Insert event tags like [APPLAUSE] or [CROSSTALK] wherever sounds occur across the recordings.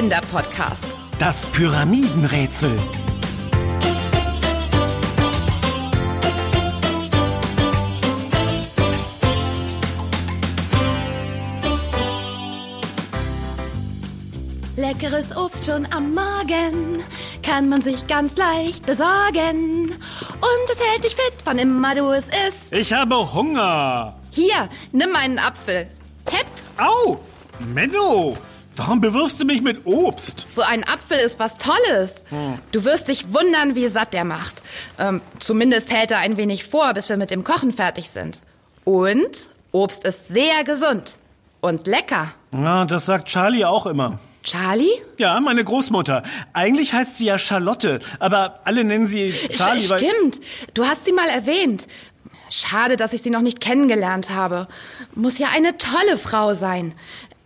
Kinderpodcast. Das Pyramidenrätsel. Leckeres Obst schon am Morgen kann man sich ganz leicht besorgen. Und es hält dich fit, wann immer du es isst. Ich habe Hunger. Hier, nimm einen Apfel. Hepp, Au! Menno! Warum bewirfst du mich mit Obst? so ein Apfel ist was Tolles. Du wirst dich wundern, wie satt er macht. Ähm, zumindest hält er ein wenig vor, bis wir mit dem Kochen fertig sind. Und Obst ist sehr gesund und lecker. Na, das sagt Charlie auch immer. Charlie? Ja, meine Großmutter. Eigentlich heißt sie ja Charlotte, aber alle nennen sie Charlie, Sch- weil... Stimmt, du hast sie mal erwähnt. Schade, dass ich sie noch nicht kennengelernt habe. Muss ja eine tolle Frau sein.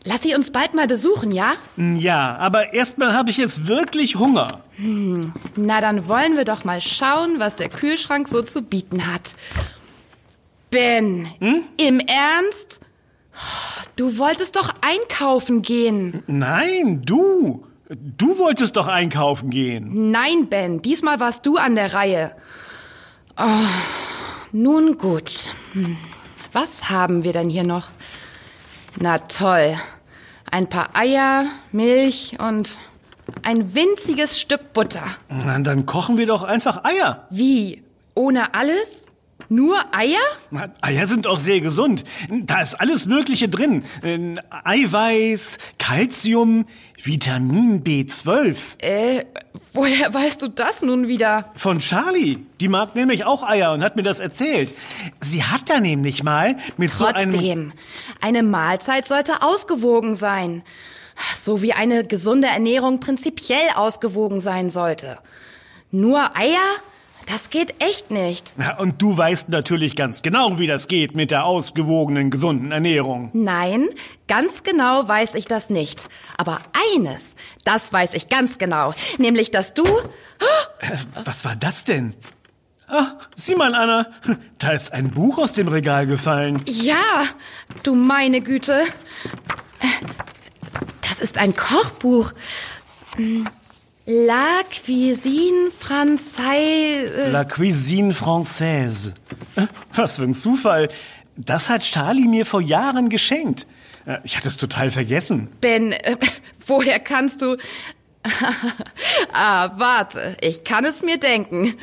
Lass sie uns bald mal besuchen, ja? Ja, aber erstmal habe ich jetzt wirklich Hunger. Na, dann wollen wir doch mal schauen, was der Kühlschrank so zu bieten hat. Ben, im Ernst? Du wolltest doch einkaufen gehen. Nein, du. Du wolltest doch einkaufen gehen. Nein, Ben, diesmal warst du an der Reihe. Oh, nun gut. Hm, Was haben wir denn hier noch? Na toll. Ein paar Eier, Milch und ein winziges Stück Butter. Na, dann kochen wir doch einfach Eier. Wie? Ohne alles? Nur Eier? Eier sind auch sehr gesund. Da ist alles Mögliche drin. Äh, Eiweiß, Calcium, Vitamin B12. Äh, woher weißt du das nun wieder? Von Charlie. Die mag nämlich auch Eier und hat mir das erzählt. Sie hat da nämlich mal mit so einem... Trotzdem, eine Mahlzeit sollte ausgewogen sein. So wie eine gesunde Ernährung prinzipiell ausgewogen sein sollte. Nur Eier? Das geht echt nicht. Ja, und du weißt natürlich ganz genau, wie das geht mit der ausgewogenen, gesunden Ernährung. Nein, ganz genau weiß ich das nicht. Aber eines, das weiß ich ganz genau. Nämlich, dass du... Was war das denn? Ah, sieh mal, Anna. [LAUGHS] Da ist ein Buch aus dem Regal gefallen. Ja, du meine Güte. Das ist ein Kochbuch. La Cuisine Française. La Cuisine Française. Äh, Was für ein Zufall. Das hat Charlie mir vor Jahren geschenkt. Äh, Ich hatte es total vergessen. Ben, äh, woher kannst du... [LAUGHS] ah, warte, ich kann es mir denken.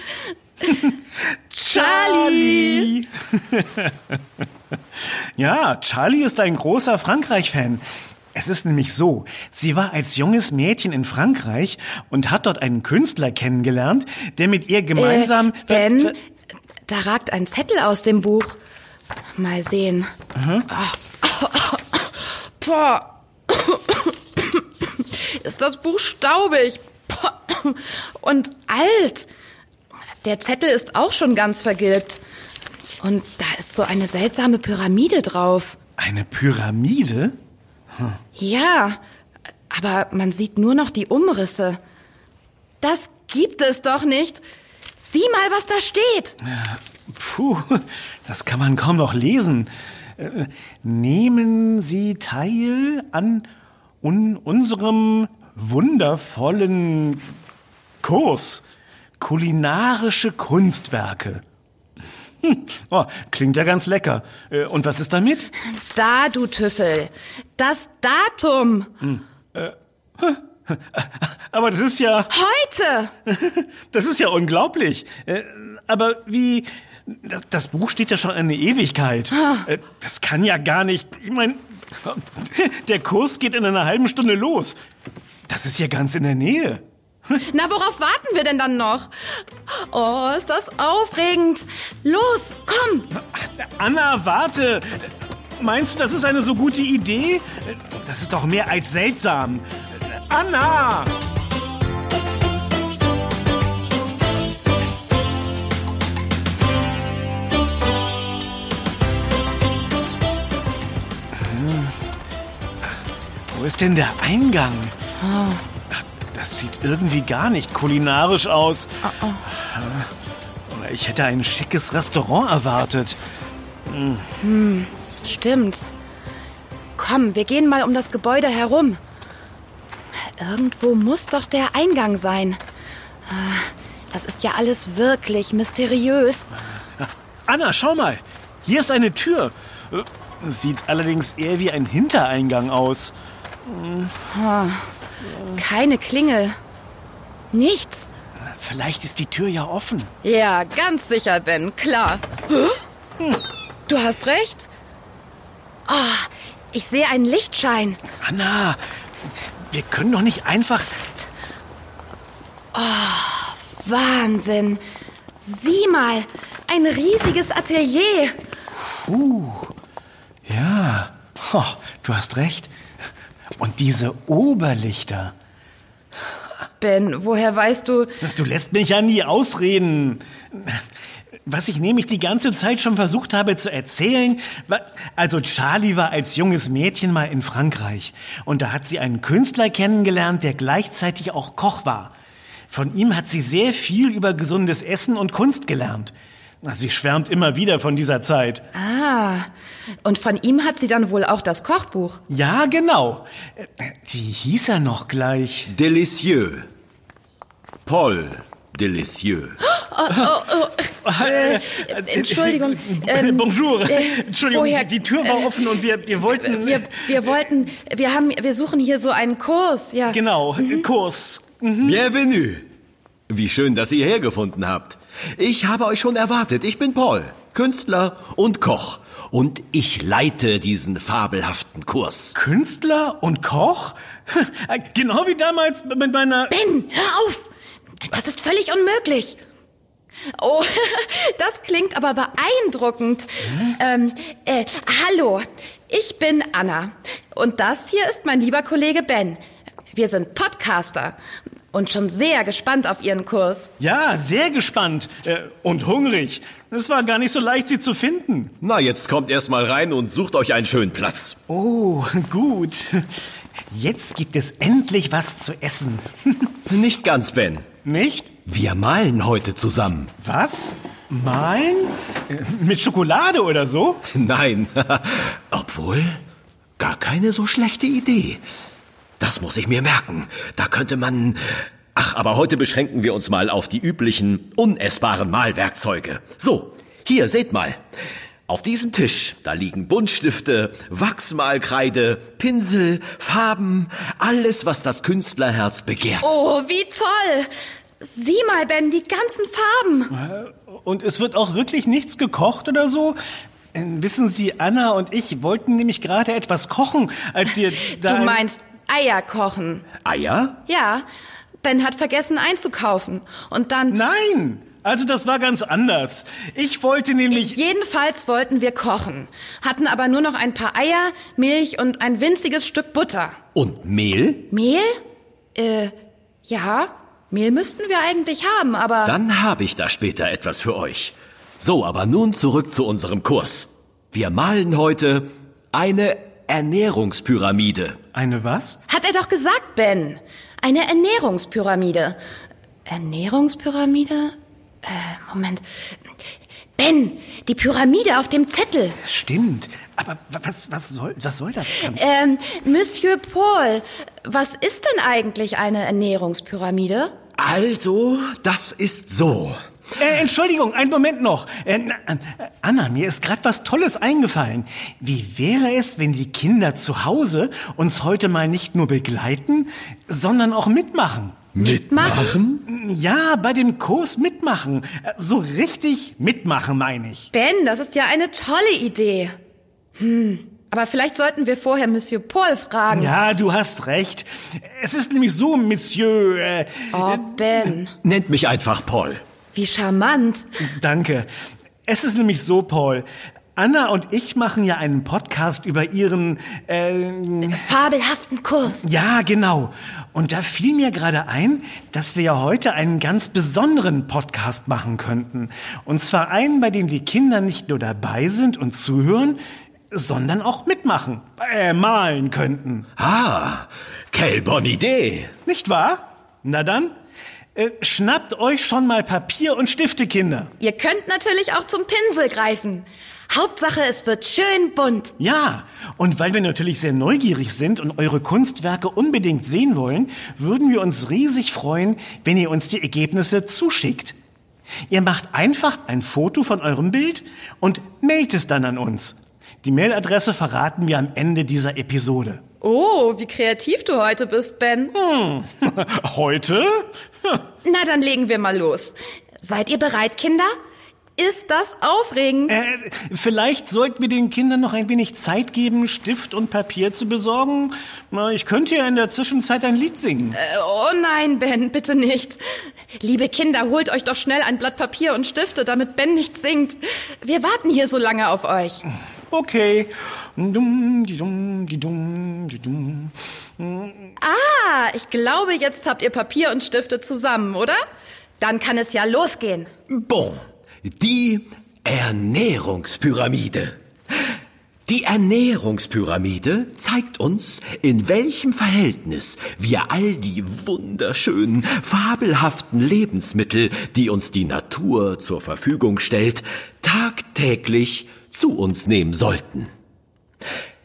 [LAUGHS] Charlie! [LAUGHS] ja, Charlie ist ein großer Frankreich-Fan. Es ist nämlich so, sie war als junges Mädchen in Frankreich und hat dort einen Künstler kennengelernt, der mit ihr gemeinsam... Äh, ben, da ragt ein Zettel aus dem Buch. Mal sehen. Ah. Boah. Ist das Buch staubig. Boah. Und alt. Der Zettel ist auch schon ganz vergilbt. Und da ist so eine seltsame Pyramide drauf. Eine Pyramide? Ja, aber man sieht nur noch die Umrisse. Das gibt es doch nicht. Sieh mal, was da steht. Puh, das kann man kaum noch lesen. Äh, Nehmen Sie teil an un unserem wundervollen Kurs kulinarische Kunstwerke. Hm, [LAUGHS] oh, klingt ja ganz lecker. Äh, Und was ist damit? Da, du Tüffel. Das Datum. [LAUGHS] Aber das ist ja, Heute. [LAUGHS] das ist ja unglaublich. Äh, Aber wie, das, das Buch steht ja schon eine Ewigkeit. Äh, Das kann ja gar nicht, ich meine, der Kurs geht in einer halben Stunde los. Das ist ja ganz in der Nähe. Na, worauf warten wir denn dann noch? Oh, ist das aufregend. Los, komm. Anna, warte. Meinst du, das ist eine so gute Idee? Das ist doch mehr als seltsam. Anna! Wo ist denn der Eingang? Das sieht irgendwie gar nicht kulinarisch aus. Oder Ich hätte ein schickes Restaurant erwartet. Stimmt. Komm, wir gehen mal um das Gebäude herum. Irgendwo muss doch der Eingang sein. Ah, Das ist ja alles wirklich mysteriös. Anna, schau mal. Hier ist eine Tür. Sieht allerdings eher wie ein Hintereingang aus. Keine Klingel. Nichts. Vielleicht ist die Tür ja offen. Ja, ganz sicher, Ben, klar. Hm. Du hast recht. Ah, ich sehe einen Lichtschein. Anna, wir können doch nicht einfach... Wahnsinn. Sieh mal, ein riesiges Atelier. Ja, ho, du hast recht. Und diese Oberlichter. Ben, woher weißt du? Du lässt mich ja nie ausreden. Was ich nämlich die ganze Zeit schon versucht habe zu erzählen, also Charlie war als junges Mädchen mal in Frankreich und da hat sie einen Künstler kennengelernt, der gleichzeitig auch Koch war. Von ihm hat sie sehr viel über gesundes Essen und Kunst gelernt. Sie schwärmt immer wieder von dieser Zeit. Ah, und von ihm hat sie dann wohl auch das Kochbuch. Ja, genau. Äh, Wie hieß er noch gleich? Delicieux. Paul Delicieux. Äh, Entschuldigung. ähm, Bonjour. äh, Entschuldigung, woher- die, Tür war offen und wir, wir wollten... Wir, wir wollten, wir haben, wir suchen hier so einen Kurs, ja. Genau, Kurs. Bienvenue. Wie schön, dass ihr hergefunden habt. Ich habe euch schon erwartet. Ich bin Paul, Künstler und Koch. Und ich leite diesen fabelhaften Kurs. Künstler und Koch? [LAUGHS] Genau wie damals mit meiner... Ben, hör auf! Das ist völlig unmöglich. Oh, [LAUGHS] das klingt aber beeindruckend. Ähm, äh, hallo, ich bin Anna. Und das hier ist mein lieber Kollege Ben. Wir sind Podcaster und schon sehr gespannt auf Ihren Kurs. Ja, sehr gespannt äh, und hungrig. Es war gar nicht so leicht, sie zu finden. Na, jetzt kommt erst mal rein und sucht euch einen schönen Platz. Oh, [LAUGHS] gut. Jetzt gibt es endlich was zu essen. [LAUGHS] Nicht ganz, Ben. Nicht? Wir malen heute zusammen. Was? Malen? Äh, Mit Schokolade oder so? [LAUGHS] Nein, obwohl gar keine so schlechte Idee. Das muss ich mir merken. Da könnte man... Ach, aber heute beschränken wir uns mal auf die üblichen unessbaren Malwerkzeuge. So, hier, seht mal. Auf diesem Tisch, da liegen Buntstifte, Wachsmalkreide, Pinsel, Farben, alles, was das Künstlerherz begehrt. Oh, wie toll! Sieh mal, Ben, die ganzen Farben. Und es wird auch wirklich nichts gekocht oder so? Äh, Wissen Sie, Anna und ich wollten nämlich gerade etwas kochen, als wir da... Du meinst Eier kochen. Eier? Ja, Ben hat vergessen einzukaufen. Und dann... Nein! Also das war ganz anders. Ich wollte nämlich... Jedenfalls wollten wir kochen, hatten aber nur noch ein paar Eier, Milch und ein winziges Stück Butter. Und Mehl? Mehl? Äh, ja, Mehl müssten wir eigentlich haben, aber Dann habe ich da später etwas für euch. So, aber nun zurück zu unserem Kurs. Wir malen heute eine Ernährungspyramide. Eine was? hat er doch gesagt, Ben. Eine Ernährungspyramide. Ernährungspyramide? Äh, Moment. Ben, die Pyramide auf dem Zettel. Stimmt. Aber wa- was, was, soll, was soll das? Ähm, Monsieur Paul, was ist denn eigentlich eine Ernährungspyramide? Also, das ist so. Äh, Entschuldigung, einen Moment noch. Äh, äh, Anna, mir ist gerade was Tolles eingefallen. Wie wäre es, wenn die Kinder zu Hause uns heute mal nicht nur begleiten, sondern auch mitmachen? Mitmachen? Ja, bei dem Kurs mitmachen. Äh, So richtig mitmachen, meine ich. Ben, das ist ja eine tolle Idee. Hm, aber vielleicht sollten wir vorher Monsieur Paul fragen. Ja, du hast recht. Es ist nämlich so, Monsieur. Äh, Oh, Ben, Nennt mich einfach Paul. Wie charmant. Danke. Es ist nämlich so, Paul. Anna und ich machen ja einen Podcast über ihren. Äh, Fabelhaften Kurs. ja, genau. Und da fiel mir gerade ein, dass wir ja heute einen ganz besonderen Podcast machen könnten. Und zwar einen, bei dem die Kinder nicht nur dabei sind und zuhören, sondern auch mitmachen, äh, malen könnten. Ah, quelle bonne Idee. Nicht wahr? Na dann, Äh, schnappt euch schon mal Papier und Stifte, Kinder. Ihr könnt natürlich auch zum Pinsel greifen. Hauptsache, es wird schön bunt. Ja, und weil wir natürlich sehr neugierig sind und eure Kunstwerke unbedingt sehen wollen, würden wir uns riesig freuen, wenn ihr uns die Ergebnisse zuschickt. Ihr macht einfach ein Foto von eurem Bild und mailt es dann an uns. Die Mailadresse verraten wir am Ende dieser Episode. Oh, wie kreativ du heute bist, Ben. Hm. [LAUGHS] heute? Na, dann legen wir mal los. Seid ihr bereit, Kinder? Ist das aufregend? Äh, vielleicht sollten wir den Kindern noch ein wenig Zeit geben, Stift und Papier zu besorgen. Ich könnte ja in der Zwischenzeit ein Lied singen. Äh, oh nein, Ben, bitte nicht. Liebe Kinder, holt euch doch schnell ein Blatt Papier und Stifte, damit Ben nicht singt. Wir warten hier so lange auf euch. Okay. Ah, ich glaube, jetzt habt ihr Papier und Stifte zusammen, oder? Dann kann es ja losgehen. Bon. Die Ernährungspyramide. Die Ernährungspyramide zeigt uns, in welchem Verhältnis wir all die wunderschönen, fabelhaften Lebensmittel, die uns die Natur zur Verfügung stellt, tagtäglich zu uns nehmen sollten.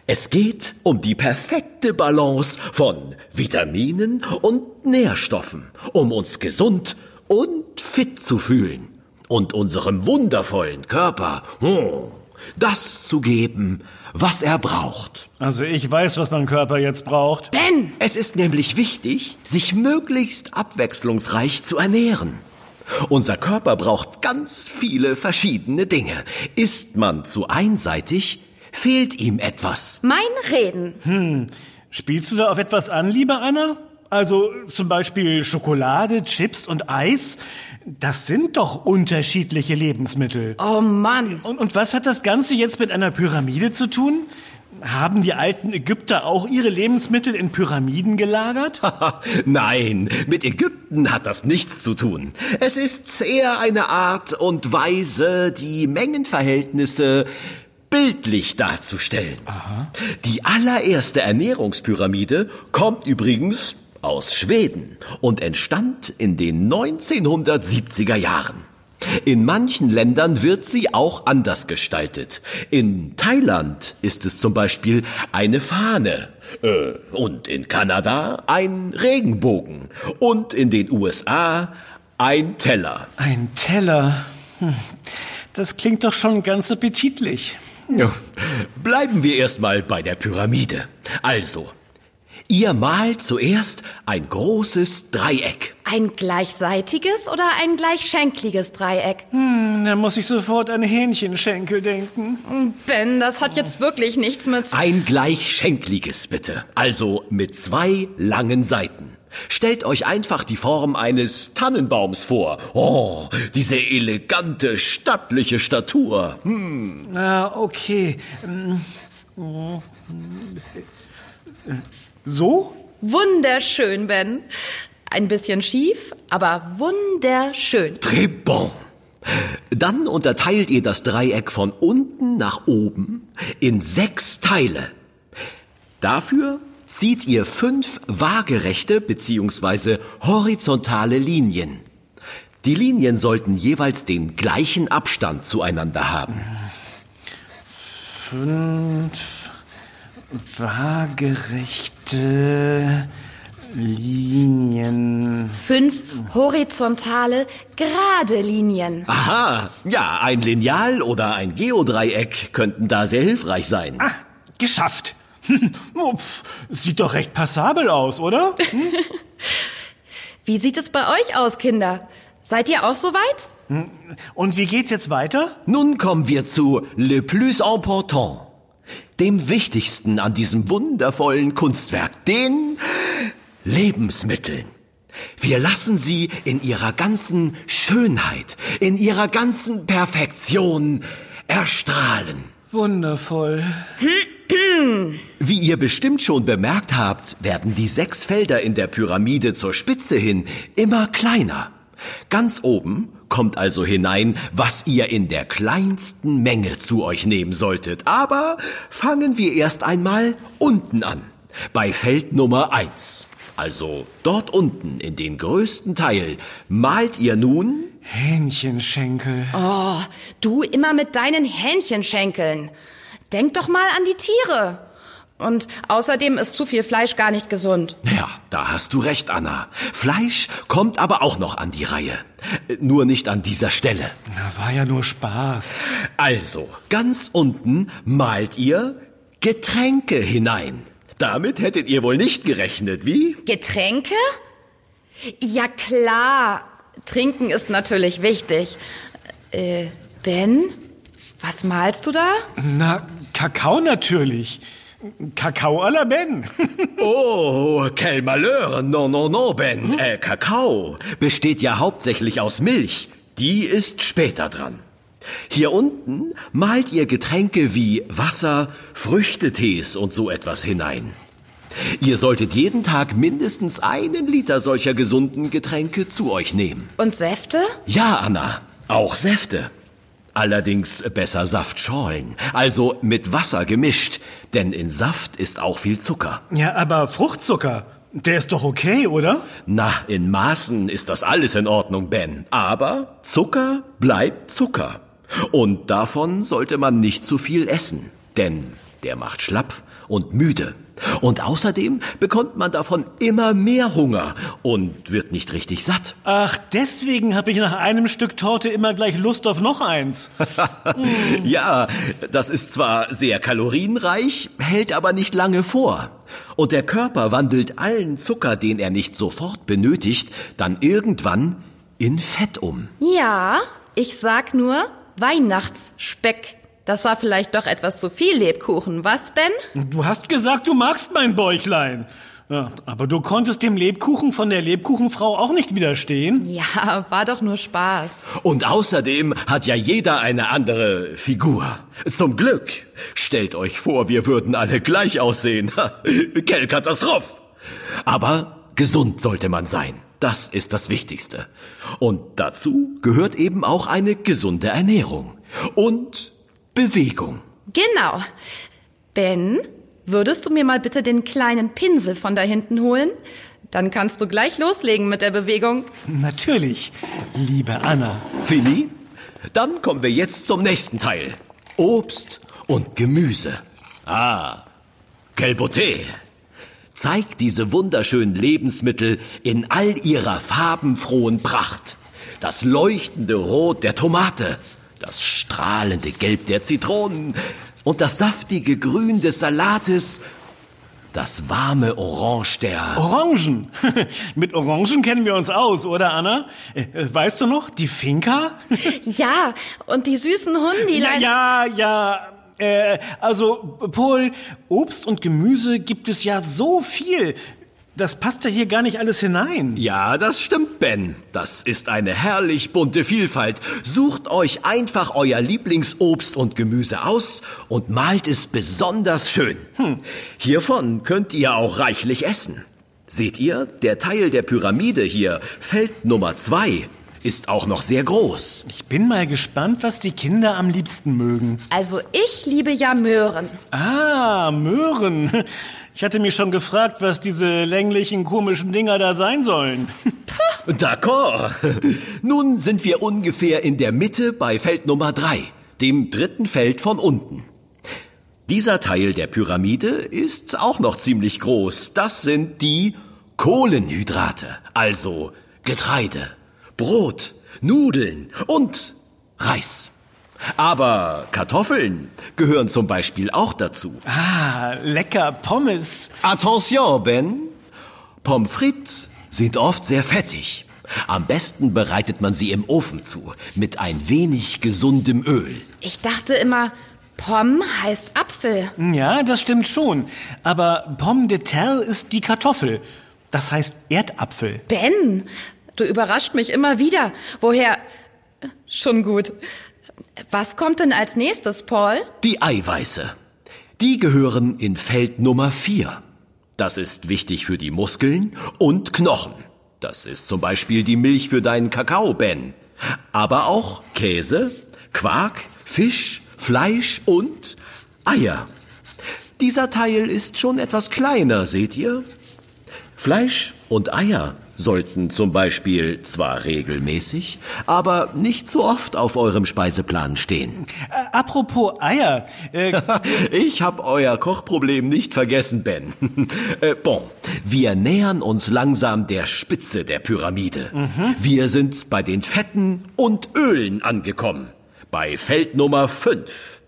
Es geht um die perfekte Balance von Vitaminen und Nährstoffen, um uns gesund und fit zu fühlen und unserem wundervollen Körper hm, das zu geben, was er braucht. Also ich weiß, was mein Körper jetzt braucht. Ben! Es ist nämlich wichtig, sich möglichst abwechslungsreich zu ernähren. Unser Körper braucht ganz viele verschiedene Dinge. Ist man zu einseitig, fehlt ihm etwas. Mein Reden. Hm. Spielst du da auf etwas an, liebe Anna? Also zum Beispiel Schokolade, Chips und Eis. Das sind doch unterschiedliche Lebensmittel. Oh Mann. Und, und was hat das Ganze jetzt mit einer Pyramide zu tun? Haben die alten Ägypter auch ihre Lebensmittel in Pyramiden gelagert? [LAUGHS] Nein, mit Ägypten hat das nichts zu tun. Es ist eher eine Art und Weise, die Mengenverhältnisse bildlich darzustellen. Aha. Die allererste Ernährungspyramide kommt übrigens aus Schweden und entstand in den 1970er Jahren. In manchen Ländern wird sie auch anders gestaltet. In Thailand ist es zum Beispiel eine Fahne äh, und in Kanada ein Regenbogen und in den USA ein Teller. Ein Teller? Hm. Das klingt doch schon ganz appetitlich. Bleiben wir erstmal bei der Pyramide. Also, Ihr malt zuerst ein großes Dreieck. Ein gleichseitiges oder ein gleichschenkliges Dreieck? Hm, da muss ich sofort an Hähnchenschenkel denken. Ben, das hat jetzt wirklich nichts mit... Ein gleichschenkliges, bitte. Also mit zwei langen Seiten. Stellt euch einfach die Form eines Tannenbaums vor. Oh, diese elegante, stattliche Statur. Hm. Na, okay. So? Wunderschön, Ben. Ein bisschen schief, aber wunderschön. Très bon. Dann unterteilt ihr das Dreieck von unten nach oben in sechs Teile. Dafür zieht ihr fünf waagerechte bzw. horizontale Linien. Die Linien sollten jeweils den gleichen Abstand zueinander haben. Fünf waagerechte Linien. Fünf horizontale, gerade Linien. Aha, ja, ein Lineal oder ein Geodreieck könnten da sehr hilfreich sein. Ah, geschafft. Sieht doch recht passabel aus, oder? Hm? [LAUGHS] Wie sieht es bei euch aus, Kinder? Seid ihr auch soweit? Hm, und wie geht's jetzt weiter? Nun kommen wir zu Le plus important dem Wichtigsten an diesem wundervollen Kunstwerk, den Lebensmitteln. Wir lassen sie in ihrer ganzen Schönheit, in ihrer ganzen Perfektion erstrahlen. Wundervoll. Wie ihr bestimmt schon bemerkt habt, werden die sechs Felder in der Pyramide zur Spitze hin immer kleiner. Ganz oben kommt also hinein, was ihr in der kleinsten Menge zu euch nehmen solltet. Aber fangen wir erst einmal unten an, bei Feld Nummer eins. Also dort unten in den größten Teil malt ihr nun Hähnchenschenkel. Oh, du immer mit deinen Hähnchenschenkeln. Denk doch mal an die Tiere. Und außerdem ist zu viel Fleisch gar nicht gesund. Ja, da hast du recht, Anna. Fleisch kommt aber auch noch an die Reihe. Nur nicht an dieser Stelle. Na, war ja nur Spaß. Also, ganz unten malt ihr Getränke hinein. Damit hättet ihr wohl nicht gerechnet, wie? Getränke? Ja klar. Trinken ist natürlich wichtig. Äh, Ben, was malst du da? Na, Kakao natürlich. Kakao à la Ben. [LAUGHS] Oh, quel malheur. Non, non, non, Ben. Äh, Kakao besteht ja hauptsächlich aus Milch. Die ist später dran. Hier unten malt ihr Getränke wie Wasser, Früchtetees und so etwas hinein. Ihr solltet jeden Tag mindestens einen Liter solcher gesunden Getränke zu euch nehmen. Und Säfte? Ja, Anna, auch Säfte. Allerdings besser Saftschorlen, also mit Wasser gemischt, denn in Saft ist auch viel Zucker. Ja, aber Fruchtzucker, der ist doch okay, oder? Na, in Maßen ist das alles in Ordnung, Ben. Aber Zucker bleibt Zucker. Und davon sollte man nicht zu viel essen, denn der macht schlapp und müde. Und außerdem bekommt man davon immer mehr Hunger und wird nicht richtig satt. Ach, deswegen habe ich nach einem Stück Torte immer gleich Lust auf noch eins. [LAUGHS] Ja, das ist zwar sehr kalorienreich, hält aber nicht lange vor. Und der Körper wandelt allen Zucker, den er nicht sofort benötigt, dann irgendwann in Fett um. Ja, ich sag nur Weihnachtsspeck. Das war vielleicht doch etwas zu viel Lebkuchen, was, Ben? Du hast gesagt, du magst mein Bäuchlein. Ja, aber du konntest dem Lebkuchen von der Lebkuchenfrau auch nicht widerstehen. Ja, war doch nur Spaß. Und außerdem hat ja jeder eine andere Figur. Zum Glück. Stellt euch vor, wir würden alle gleich aussehen. Kell Katastrophe. Aber gesund sollte man sein. Das ist das Wichtigste. Und dazu gehört eben auch eine gesunde Ernährung. Und Bewegung. Genau. Ben, würdest du mir mal bitte den kleinen Pinsel von da hinten holen? Dann kannst du gleich loslegen mit der Bewegung. Natürlich, liebe Anna. Fini? Dann kommen wir jetzt zum nächsten Teil. Obst und Gemüse. Ah, quel beauté. Zeigt diese wunderschönen Lebensmittel in all ihrer farbenfrohen Pracht. Das leuchtende Rot der Tomate, das strahlende Gelb der Zitronen und das saftige Grün des Salates, das warme Orange der... Orangen. [LAUGHS] Mit Orangen kennen wir uns aus, oder Anna? Äh, Weißt du noch, die Finca? [LAUGHS] Ja, und die süßen Ja, Hundilein. ja, ja. Äh, also, Paul, Obst und Gemüse gibt es ja so viel. Das passt ja hier gar nicht alles hinein. Ja, das stimmt, Ben. Das ist eine herrlich bunte Vielfalt. Sucht euch einfach euer Lieblingsobst und Gemüse aus und malt es besonders schön. Hiervon könnt ihr auch reichlich essen. Seht ihr, der Teil der Pyramide hier, Feld Nummer zwei, ist auch noch sehr groß. Ich bin mal gespannt, was die Kinder am liebsten mögen. Also ich liebe ja Möhren. Ah, Möhren. Ich hatte mich schon gefragt, was diese länglichen, komischen Dinger da sein sollen. [LAUGHS] D'accord. Nun sind wir ungefähr in der Mitte bei Feld Nummer drei, dem dritten Feld von unten. Dieser Teil der Pyramide ist auch noch ziemlich groß. Das sind die Kohlenhydrate, also Getreide, Brot, Nudeln und Reis. Aber Kartoffeln gehören zum Beispiel auch dazu. Ah, lecker Pommes. Attention, Ben. Pommes frites sind oft sehr fettig. Am besten bereitet man sie im Ofen zu, mit ein wenig gesundem Öl. Ich dachte immer, Pomme heißt Apfel. Ja, das stimmt schon. Aber Pomme de terre ist die Kartoffel. Das heißt Erdapfel. Ben, du überrascht mich immer wieder. Woher? Schon gut. Was kommt denn als nächstes, Paul? Die Eiweiße. Die gehören in Feld Nummer 4. Das ist wichtig für die Muskeln und Knochen. Das ist zum Beispiel die Milch für deinen Kakao, Ben. Aber auch Käse, Quark, Fisch, Fleisch und Eier. Dieser Teil ist schon etwas kleiner, seht ihr? Fleisch und Eier sollten zum Beispiel zwar regelmäßig, aber nicht so oft auf eurem Speiseplan stehen. Äh, apropos Eier. Äh, [LAUGHS] ich hab euer Kochproblem nicht vergessen, Ben. [LAUGHS] äh, bon, wir nähern uns langsam der Spitze der Pyramide. Mhm. Wir sind bei den Fetten und Ölen angekommen. Bei Feld Nummer 5.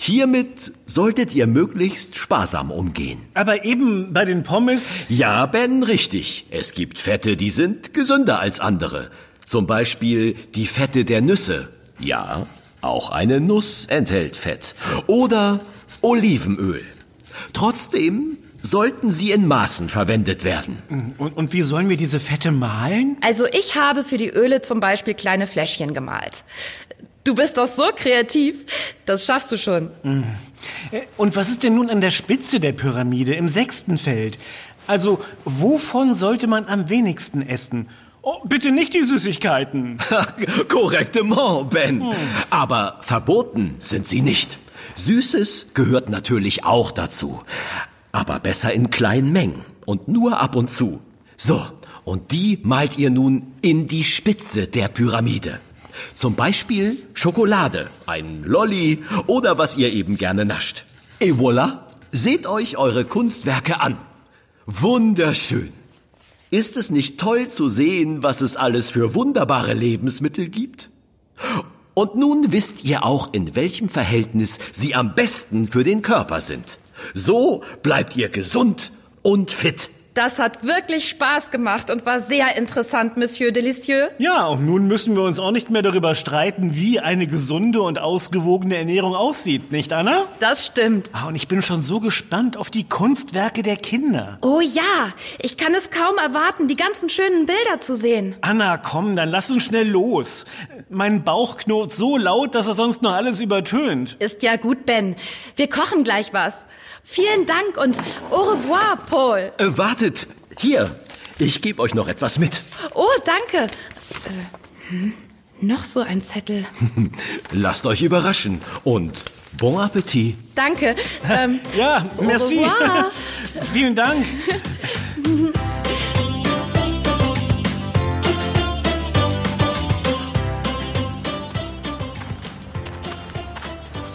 Hiermit solltet ihr möglichst sparsam umgehen. Aber eben bei den Pommes. Ja, Ben, richtig. Es gibt Fette, die sind gesünder als andere. Zum Beispiel die Fette der Nüsse. Ja, auch eine Nuss enthält Fett. Oder Olivenöl. Trotzdem sollten sie in Maßen verwendet werden. Und, und, wie sollen wir diese Fette mahlen? Also ich habe für die Öle zum Beispiel kleine Fläschchen gemalt. Du bist doch so kreativ. Das schaffst du schon. Mhm. Und was ist denn nun an der Spitze der Pyramide im sechsten Feld? Also, wovon sollte man am wenigsten essen? Oh, bitte nicht die Süßigkeiten. [LAUGHS] Korrektement, Ben. Hm. Aber verboten sind sie nicht. Süßes gehört natürlich auch dazu. Aber besser in kleinen Mengen und nur ab und zu. So, und die malt ihr nun in die Spitze der Pyramide. Zum Beispiel Schokolade, ein Lolli oder was ihr eben gerne nascht. Et voilà, seht euch eure Kunstwerke an. Wunderschön. Ist es nicht toll zu sehen, was es alles für wunderbare Lebensmittel gibt? Und nun wisst ihr auch, in welchem Verhältnis sie am besten für den Körper sind. So bleibt ihr gesund und fit. Das hat wirklich Spaß gemacht und war sehr interessant, Monsieur Delicieux. Ja, und nun müssen wir uns auch nicht mehr darüber streiten, wie eine gesunde und ausgewogene Ernährung aussieht, nicht Anna? Das stimmt. Ah, und ich bin schon so gespannt auf die Kunstwerke der Kinder. Oh ja, ich kann es kaum erwarten, die ganzen schönen Bilder zu sehen. Anna, komm, dann lass uns schnell los. Mein Bauch knurrt so laut, dass er sonst noch alles übertönt. Ist ja gut, Ben. Wir kochen gleich was. Vielen Dank und au revoir, Paul. Äh, wartet, hier, ich gebe euch noch etwas mit. Oh, danke. Äh, hm, noch so ein Zettel. [LAUGHS] Lasst euch überraschen und bon Appetit. Danke. Ähm, ja, merci. [LAUGHS] Vielen Dank. [LAUGHS]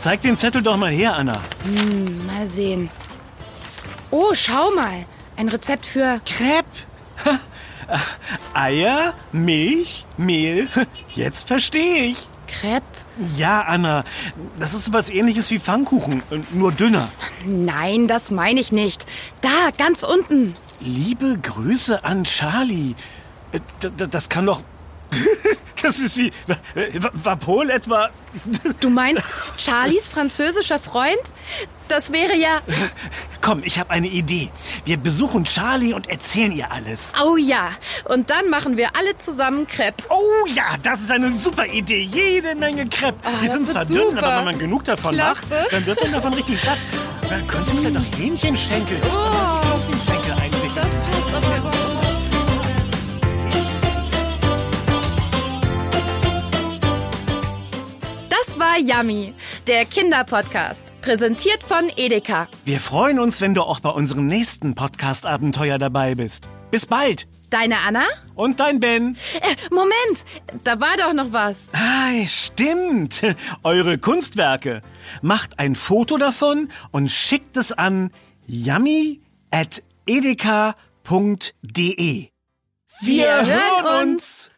Zeig den Zettel doch mal her, Anna. Hm, mal sehen. Oh, schau mal. Ein Rezept für... Crepe. Eier, Milch, Mehl. [LAUGHS] Jetzt verstehe ich. Crepe? Ja, Anna. Das ist was ähnliches wie Pfannkuchen, nur dünner. Nein, das meine ich nicht. Da, ganz unten. Liebe Grüße an Charlie. Äh, das kann doch [LAUGHS] Das ist wie. War Paul etwa. Du meinst Charlies französischer Freund? Das wäre ja. Komm, ich habe eine Idee. Wir besuchen Charlie und erzählen ihr alles. Oh ja. Und dann machen wir alle zusammen Crepe. Oh ja, das ist eine super Idee. Jede Menge Crepe. Oh, Die sind zwar super. dünn, aber wenn man genug davon Klasse. macht, dann wird man davon richtig satt. Man könnte vielleicht noch Hähnchenschenkel. Oh, Hähnchenschenkel einwickeln. Das passt aber Das war Yummy, der Kinderpodcast, präsentiert von Edeka. Wir freuen uns, wenn du auch bei unserem nächsten Podcast-Abenteuer dabei bist. Bis bald. Deine Anna? Und dein Ben. Äh, Moment, da war doch noch was. Ah, stimmt. [LAUGHS] Eure Kunstwerke. Macht ein Foto davon und schickt es an yummy at edeka.de. Wir, Wir hören uns.